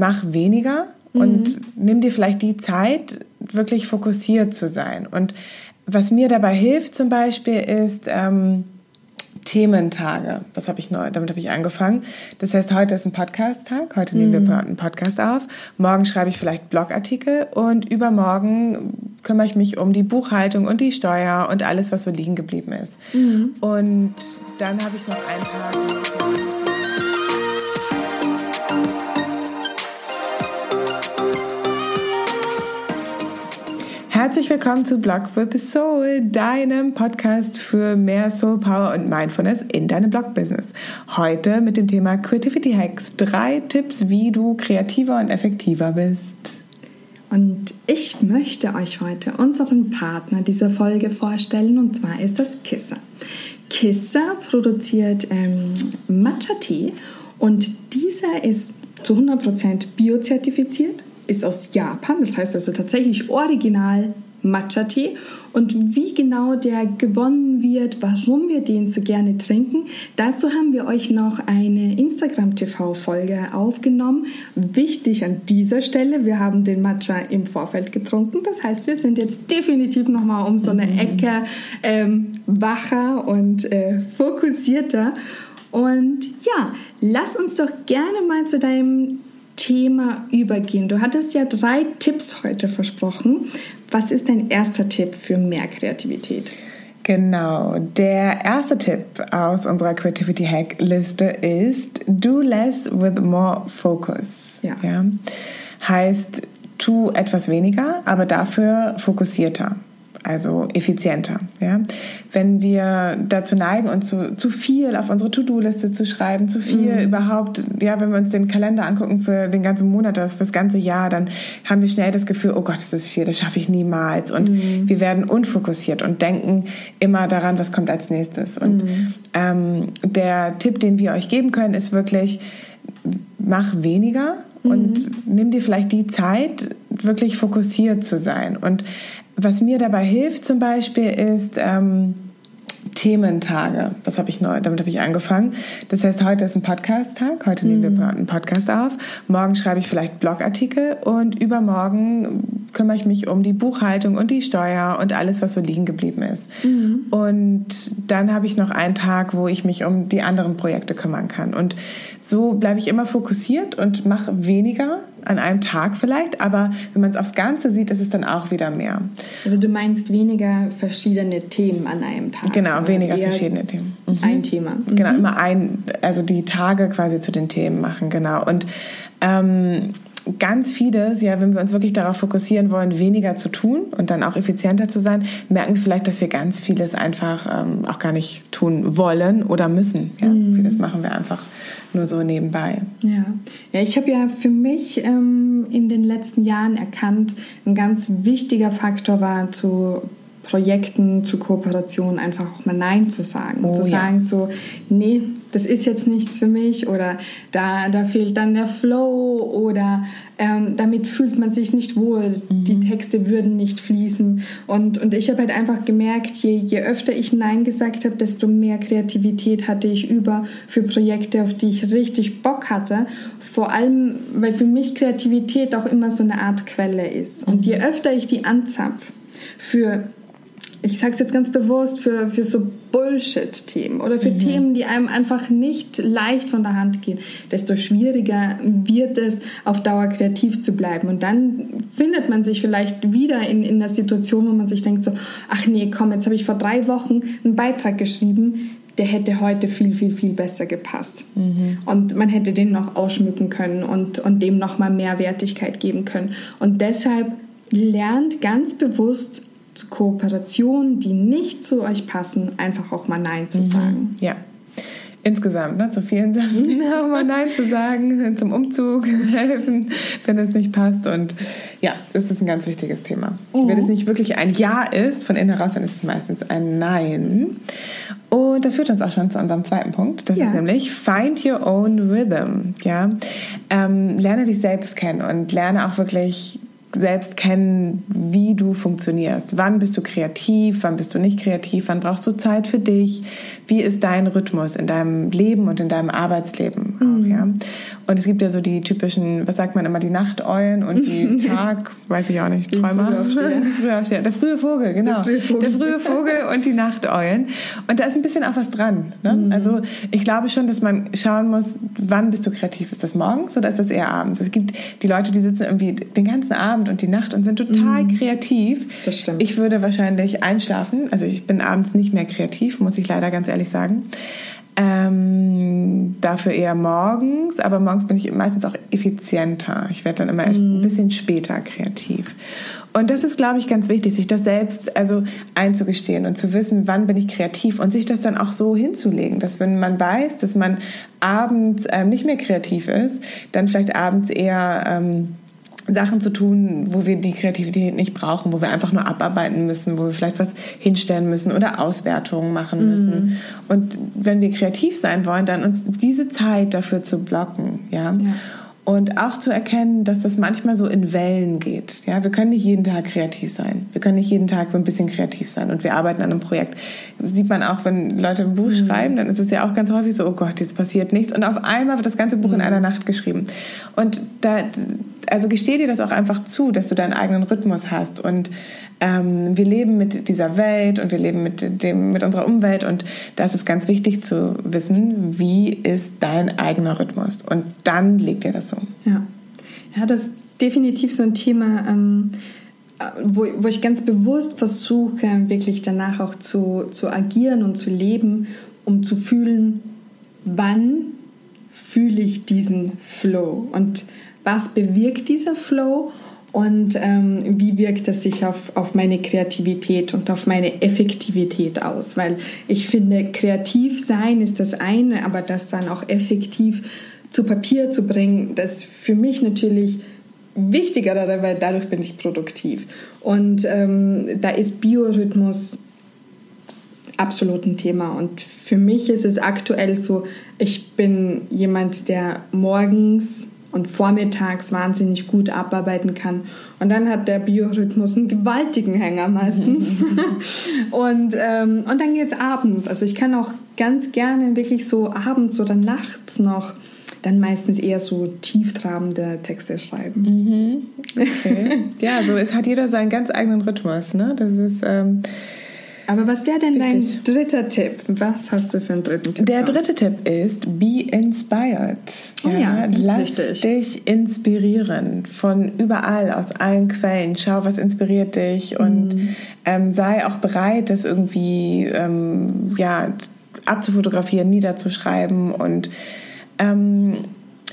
mach weniger und mhm. nimm dir vielleicht die Zeit, wirklich fokussiert zu sein. Und was mir dabei hilft zum Beispiel ist ähm, Thementage. Das habe ich neu, damit habe ich angefangen. Das heißt, heute ist ein Podcast-Tag. Heute nehmen mhm. wir einen Podcast auf. Morgen schreibe ich vielleicht Blogartikel und übermorgen kümmere ich mich um die Buchhaltung und die Steuer und alles, was so liegen geblieben ist. Mhm. Und dann habe ich noch einen Tag. Herzlich willkommen zu Blog with the Soul, deinem Podcast für mehr Soul Power und Mindfulness in deinem Blog-Business. Heute mit dem Thema Creativity Hacks. Drei Tipps, wie du kreativer und effektiver bist. Und ich möchte euch heute unseren Partner dieser Folge vorstellen und zwar ist das Kisser. Kisser produziert ähm, Matcha-Tee und dieser ist zu 100% biozertifiziert ist aus Japan, das heißt also tatsächlich original Matcha-Tee. Und wie genau der gewonnen wird, warum wir den so gerne trinken, dazu haben wir euch noch eine Instagram-TV-Folge aufgenommen. Wichtig an dieser Stelle, wir haben den Matcha im Vorfeld getrunken. Das heißt, wir sind jetzt definitiv nochmal um so eine mhm. Ecke ähm, wacher und äh, fokussierter. Und ja, lass uns doch gerne mal zu deinem Thema übergehen. Du hattest ja drei Tipps heute versprochen. Was ist dein erster Tipp für mehr Kreativität? Genau, der erste Tipp aus unserer Creativity Hack Liste ist Do less with more focus. Ja. ja. Heißt, tu etwas weniger, aber dafür fokussierter also effizienter. Ja? Wenn wir dazu neigen, uns zu, zu viel auf unsere To-Do-Liste zu schreiben, zu viel mhm. überhaupt, ja, wenn wir uns den Kalender angucken für den ganzen Monat, das für das ganze Jahr, dann haben wir schnell das Gefühl, oh Gott, das ist viel, das schaffe ich niemals. Und mhm. wir werden unfokussiert und denken immer daran, was kommt als nächstes. Und mhm. ähm, der Tipp, den wir euch geben können, ist wirklich, mach weniger und mhm. nimm dir vielleicht die Zeit, wirklich fokussiert zu sein. Und was mir dabei hilft zum Beispiel ist ähm, Thementage. Das habe ich neu, damit habe ich angefangen. Das heißt, heute ist ein Podcast-Tag. Heute nehmen wir mhm. einen Podcast auf. Morgen schreibe ich vielleicht Blogartikel und übermorgen kümmere ich mich um die Buchhaltung und die Steuer und alles, was so liegen geblieben ist. Mhm. Und dann habe ich noch einen Tag, wo ich mich um die anderen Projekte kümmern kann. Und so bleibe ich immer fokussiert und mache weniger an einem Tag vielleicht, aber wenn man es aufs Ganze sieht, ist es dann auch wieder mehr. Also du meinst weniger verschiedene Themen an einem Tag. Genau, weniger verschiedene Themen. Mhm. Ein Thema. Mhm. Genau, immer ein, also die Tage quasi zu den Themen machen, genau. Und ähm, ganz vieles, ja, wenn wir uns wirklich darauf fokussieren wollen, weniger zu tun und dann auch effizienter zu sein, merken wir vielleicht, dass wir ganz vieles einfach ähm, auch gar nicht tun wollen oder müssen. Ja? Mhm. Vieles machen wir einfach nur so nebenbei. Ja, ja ich habe ja für mich ähm, in den letzten Jahren erkannt, ein ganz wichtiger Faktor war zu Projekten, zu Kooperationen einfach auch mal Nein zu sagen. Oh, zu sagen ja. so, nee, das ist jetzt nichts für mich oder da, da fehlt dann der Flow oder ähm, damit fühlt man sich nicht wohl, mhm. die Texte würden nicht fließen. Und, und ich habe halt einfach gemerkt, je, je öfter ich Nein gesagt habe, desto mehr Kreativität hatte ich über für Projekte, auf die ich richtig Bock hatte. Vor allem, weil für mich Kreativität auch immer so eine Art Quelle ist. Und je mhm. öfter ich die anzapf für ich sage es jetzt ganz bewusst, für, für so Bullshit-Themen oder für mhm. Themen, die einem einfach nicht leicht von der Hand gehen, desto schwieriger wird es, auf Dauer kreativ zu bleiben. Und dann findet man sich vielleicht wieder in, in der Situation, wo man sich denkt so, ach nee, komm, jetzt habe ich vor drei Wochen einen Beitrag geschrieben, der hätte heute viel, viel, viel besser gepasst. Mhm. Und man hätte den noch ausschmücken können und, und dem nochmal mehr Wertigkeit geben können. Und deshalb lernt ganz bewusst zu Kooperationen, die nicht zu euch passen, einfach auch mal Nein zu mhm. sagen. Ja. Insgesamt, ne, zu vielen Sachen auch mal Nein zu sagen, zum Umzug helfen, wenn es nicht passt. Und ja, es ist ein ganz wichtiges Thema. Mhm. Wenn es nicht wirklich ein Ja ist, von innen heraus, dann ist es meistens ein Nein. Und das führt uns auch schon zu unserem zweiten Punkt. Das ja. ist nämlich Find Your Own Rhythm. Ja? Ähm, lerne dich selbst kennen und lerne auch wirklich selbst kennen, wie du funktionierst. Wann bist du kreativ, wann bist du nicht kreativ, wann brauchst du Zeit für dich, wie ist dein Rhythmus in deinem Leben und in deinem Arbeitsleben auch, mhm. ja. Und es gibt ja so die typischen, was sagt man immer, die Nachteulen und die Tag, weiß ich auch nicht, Träumer. Der frühe Vogel, genau. Der frühe Vogel. Der frühe Vogel und die Nachteulen. Und da ist ein bisschen auch was dran. Ne? Mhm. Also ich glaube schon, dass man schauen muss, wann bist du kreativ? Ist das morgens oder ist das eher abends? Es gibt die Leute, die sitzen irgendwie den ganzen Abend und die Nacht und sind total mhm. kreativ. Das stimmt. Ich würde wahrscheinlich einschlafen. Also ich bin abends nicht mehr kreativ, muss ich leider ganz ehrlich sagen. Ähm, dafür eher morgens, aber morgens bin ich meistens auch effizienter. Ich werde dann immer erst mhm. ein bisschen später kreativ. Und das ist, glaube ich, ganz wichtig, sich das selbst also einzugestehen und zu wissen, wann bin ich kreativ und sich das dann auch so hinzulegen, dass wenn man weiß, dass man abends ähm, nicht mehr kreativ ist, dann vielleicht abends eher ähm, Sachen zu tun, wo wir die Kreativität nicht brauchen, wo wir einfach nur abarbeiten müssen, wo wir vielleicht was hinstellen müssen oder Auswertungen machen müssen. Mhm. Und wenn wir kreativ sein wollen, dann uns diese Zeit dafür zu blocken, ja. ja. Und auch zu erkennen, dass das manchmal so in Wellen geht. Ja, wir können nicht jeden Tag kreativ sein. Wir können nicht jeden Tag so ein bisschen kreativ sein. Und wir arbeiten an einem Projekt. Das sieht man auch, wenn Leute ein Buch mhm. schreiben, dann ist es ja auch ganz häufig so, oh Gott, jetzt passiert nichts. Und auf einmal wird das ganze Buch mhm. in einer Nacht geschrieben. Und da, also gesteh dir das auch einfach zu, dass du deinen eigenen Rhythmus hast. Und ähm, wir leben mit dieser Welt und wir leben mit, dem, mit unserer Umwelt und da ist es ganz wichtig zu wissen, wie ist dein eigener Rhythmus? Und dann leg dir das so. Ja, ja das ist definitiv so ein Thema, ähm, wo, wo ich ganz bewusst versuche, wirklich danach auch zu, zu agieren und zu leben, um zu fühlen, wann fühle ich diesen Flow? Und was bewirkt dieser Flow und ähm, wie wirkt es sich auf, auf meine Kreativität und auf meine Effektivität aus. Weil ich finde, kreativ sein ist das eine, aber das dann auch effektiv zu Papier zu bringen, das für mich natürlich wichtiger, weil dadurch bin ich produktiv. Und ähm, da ist Biorhythmus absolut ein Thema. Und für mich ist es aktuell so, ich bin jemand, der morgens und vormittags wahnsinnig gut abarbeiten kann. Und dann hat der Biorhythmus einen gewaltigen Hänger meistens. und, ähm, und dann geht es abends. Also ich kann auch ganz gerne wirklich so abends oder nachts noch dann meistens eher so tieftrabende Texte schreiben. Mhm. Okay. ja, so es hat jeder seinen ganz eigenen Rhythmus. Ne? Das ist ähm, aber was wäre denn Richtig. dein dritter Tipp? Was hast du für einen dritten Tipp? Der dritte Tipp ist Be Inspired. Oh ja, ja lass wichtig. dich inspirieren von überall, aus allen Quellen. Schau, was inspiriert dich und mhm. ähm, sei auch bereit, das irgendwie ähm, ja, abzufotografieren, niederzuschreiben und ähm,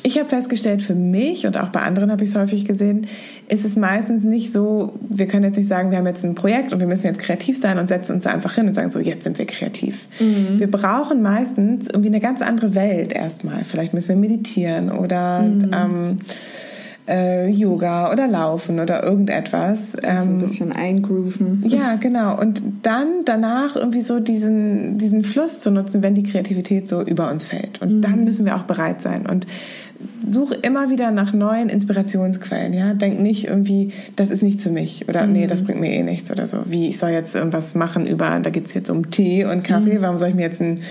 ich habe festgestellt, für mich und auch bei anderen habe ich es häufig gesehen, ist es meistens nicht so, wir können jetzt nicht sagen, wir haben jetzt ein Projekt und wir müssen jetzt kreativ sein und setzen uns da einfach hin und sagen, so, jetzt sind wir kreativ. Mhm. Wir brauchen meistens irgendwie eine ganz andere Welt erstmal. Vielleicht müssen wir meditieren oder mhm. ähm, äh, Yoga oder Laufen oder irgendetwas. Also ein ähm, bisschen eingrooven. Ja, genau. Und dann danach irgendwie so diesen, diesen Fluss zu nutzen, wenn die Kreativität so über uns fällt. Und mhm. dann müssen wir auch bereit sein. Und such immer wieder nach neuen Inspirationsquellen. Ja? Denk nicht irgendwie, das ist nichts für mich oder mhm. nee, das bringt mir eh nichts oder so. Wie ich soll jetzt irgendwas machen über, da geht es jetzt um Tee und Kaffee. Mhm. Warum soll ich mir jetzt ein,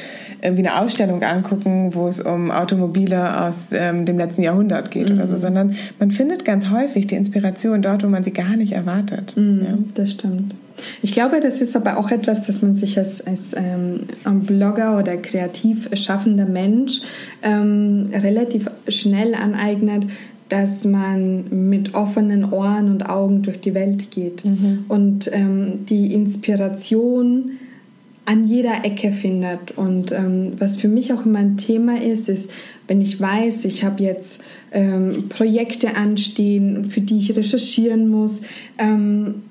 irgendwie eine Ausstellung angucken, wo es um Automobile aus ähm, dem letzten Jahrhundert geht mhm. oder so, mhm. sondern man findet ganz häufig die Inspiration dort, wo man sie gar nicht erwartet. Mhm, ja? Das stimmt. Ich glaube, das ist aber auch etwas, das man sich als, als ähm, Blogger oder kreativ schaffender Mensch ähm, relativ schnell aneignet, dass man mit offenen Ohren und Augen durch die Welt geht mhm. und ähm, die Inspiration an jeder Ecke findet. Und ähm, was für mich auch immer ein Thema ist, ist, wenn ich weiß, ich habe jetzt ähm, Projekte anstehen, für die ich recherchieren muss, ähm,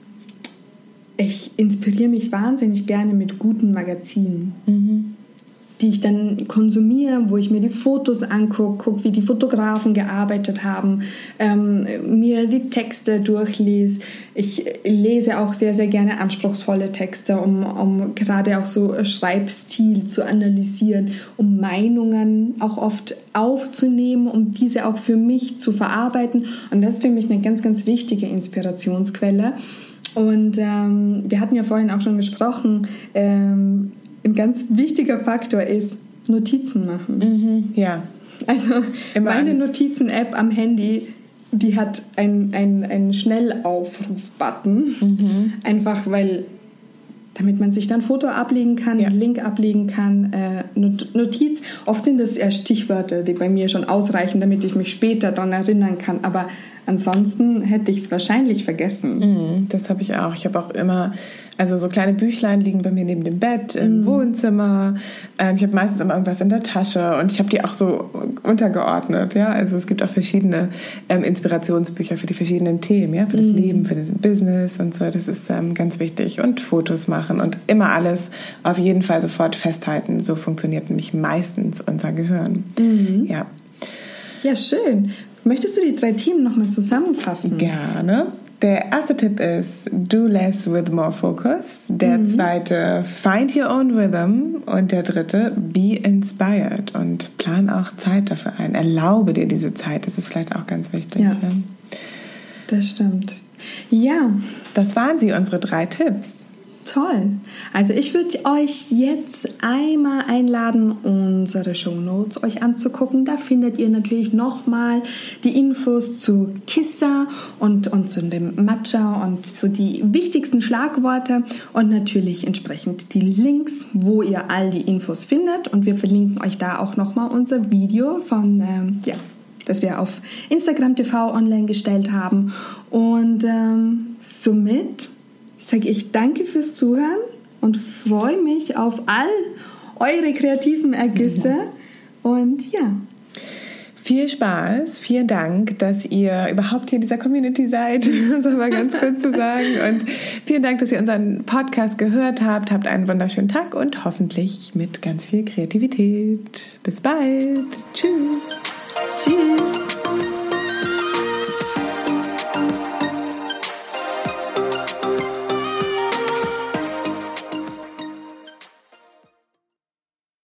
ich inspiriere mich wahnsinnig gerne mit guten Magazinen. Mhm. die ich dann konsumiere, wo ich mir die Fotos angucke, gucke, wie die Fotografen gearbeitet haben, ähm, mir die Texte durchlese. Ich lese auch sehr, sehr gerne anspruchsvolle Texte, um, um gerade auch so Schreibstil zu analysieren, um Meinungen auch oft aufzunehmen, um diese auch für mich zu verarbeiten. Und das ist für mich eine ganz, ganz wichtige Inspirationsquelle. Und ähm, wir hatten ja vorhin auch schon gesprochen, ähm, ein ganz wichtiger Faktor ist Notizen machen. Mhm, ja. Also Immer meine Notizen-App am Handy, die hat einen ein Schnellaufruf-Button. Mhm. Einfach weil damit man sich dann Foto ablegen kann, ja. Link ablegen kann, äh, Notiz. Oft sind das eher Stichwörter, die bei mir schon ausreichen, damit ich mich später daran erinnern kann. Aber ansonsten hätte ich es wahrscheinlich vergessen. Mm, das habe ich auch. Ich habe auch immer also so kleine Büchlein liegen bei mir neben dem Bett im mhm. Wohnzimmer. Ähm, ich habe meistens immer irgendwas in der Tasche und ich habe die auch so untergeordnet. Ja, also es gibt auch verschiedene ähm, Inspirationsbücher für die verschiedenen Themen, ja, für das mhm. Leben, für das Business und so. Das ist ähm, ganz wichtig und Fotos machen und immer alles auf jeden Fall sofort festhalten. So funktioniert nämlich meistens unser Gehirn. Mhm. Ja. Ja, schön. Möchtest du die drei Themen nochmal zusammenfassen? Gerne. Der erste Tipp ist Do less with more focus. Der mhm. zweite Find your own rhythm. Und der dritte Be inspired. Und plan auch Zeit dafür ein. Erlaube dir diese Zeit. Das ist vielleicht auch ganz wichtig. Ja, ja. das stimmt. Ja. Das waren sie, unsere drei Tipps. Toll. Also ich würde euch jetzt einmal einladen, unsere Show Notes euch anzugucken. Da findet ihr natürlich nochmal die Infos zu Kissa und, und zu dem Matcha und so die wichtigsten Schlagworte und natürlich entsprechend die Links, wo ihr all die Infos findet. Und wir verlinken euch da auch nochmal unser Video von, ähm, ja, das wir auf Instagram TV online gestellt haben. Und ähm, somit sage ich danke fürs Zuhören und freue mich auf all eure kreativen Ergüsse. Mhm. Und ja. Viel Spaß, vielen Dank, dass ihr überhaupt hier in dieser Community seid, um es mal ganz kurz zu sagen. Und vielen Dank, dass ihr unseren Podcast gehört habt. Habt einen wunderschönen Tag und hoffentlich mit ganz viel Kreativität. Bis bald. Tschüss. Tschüss.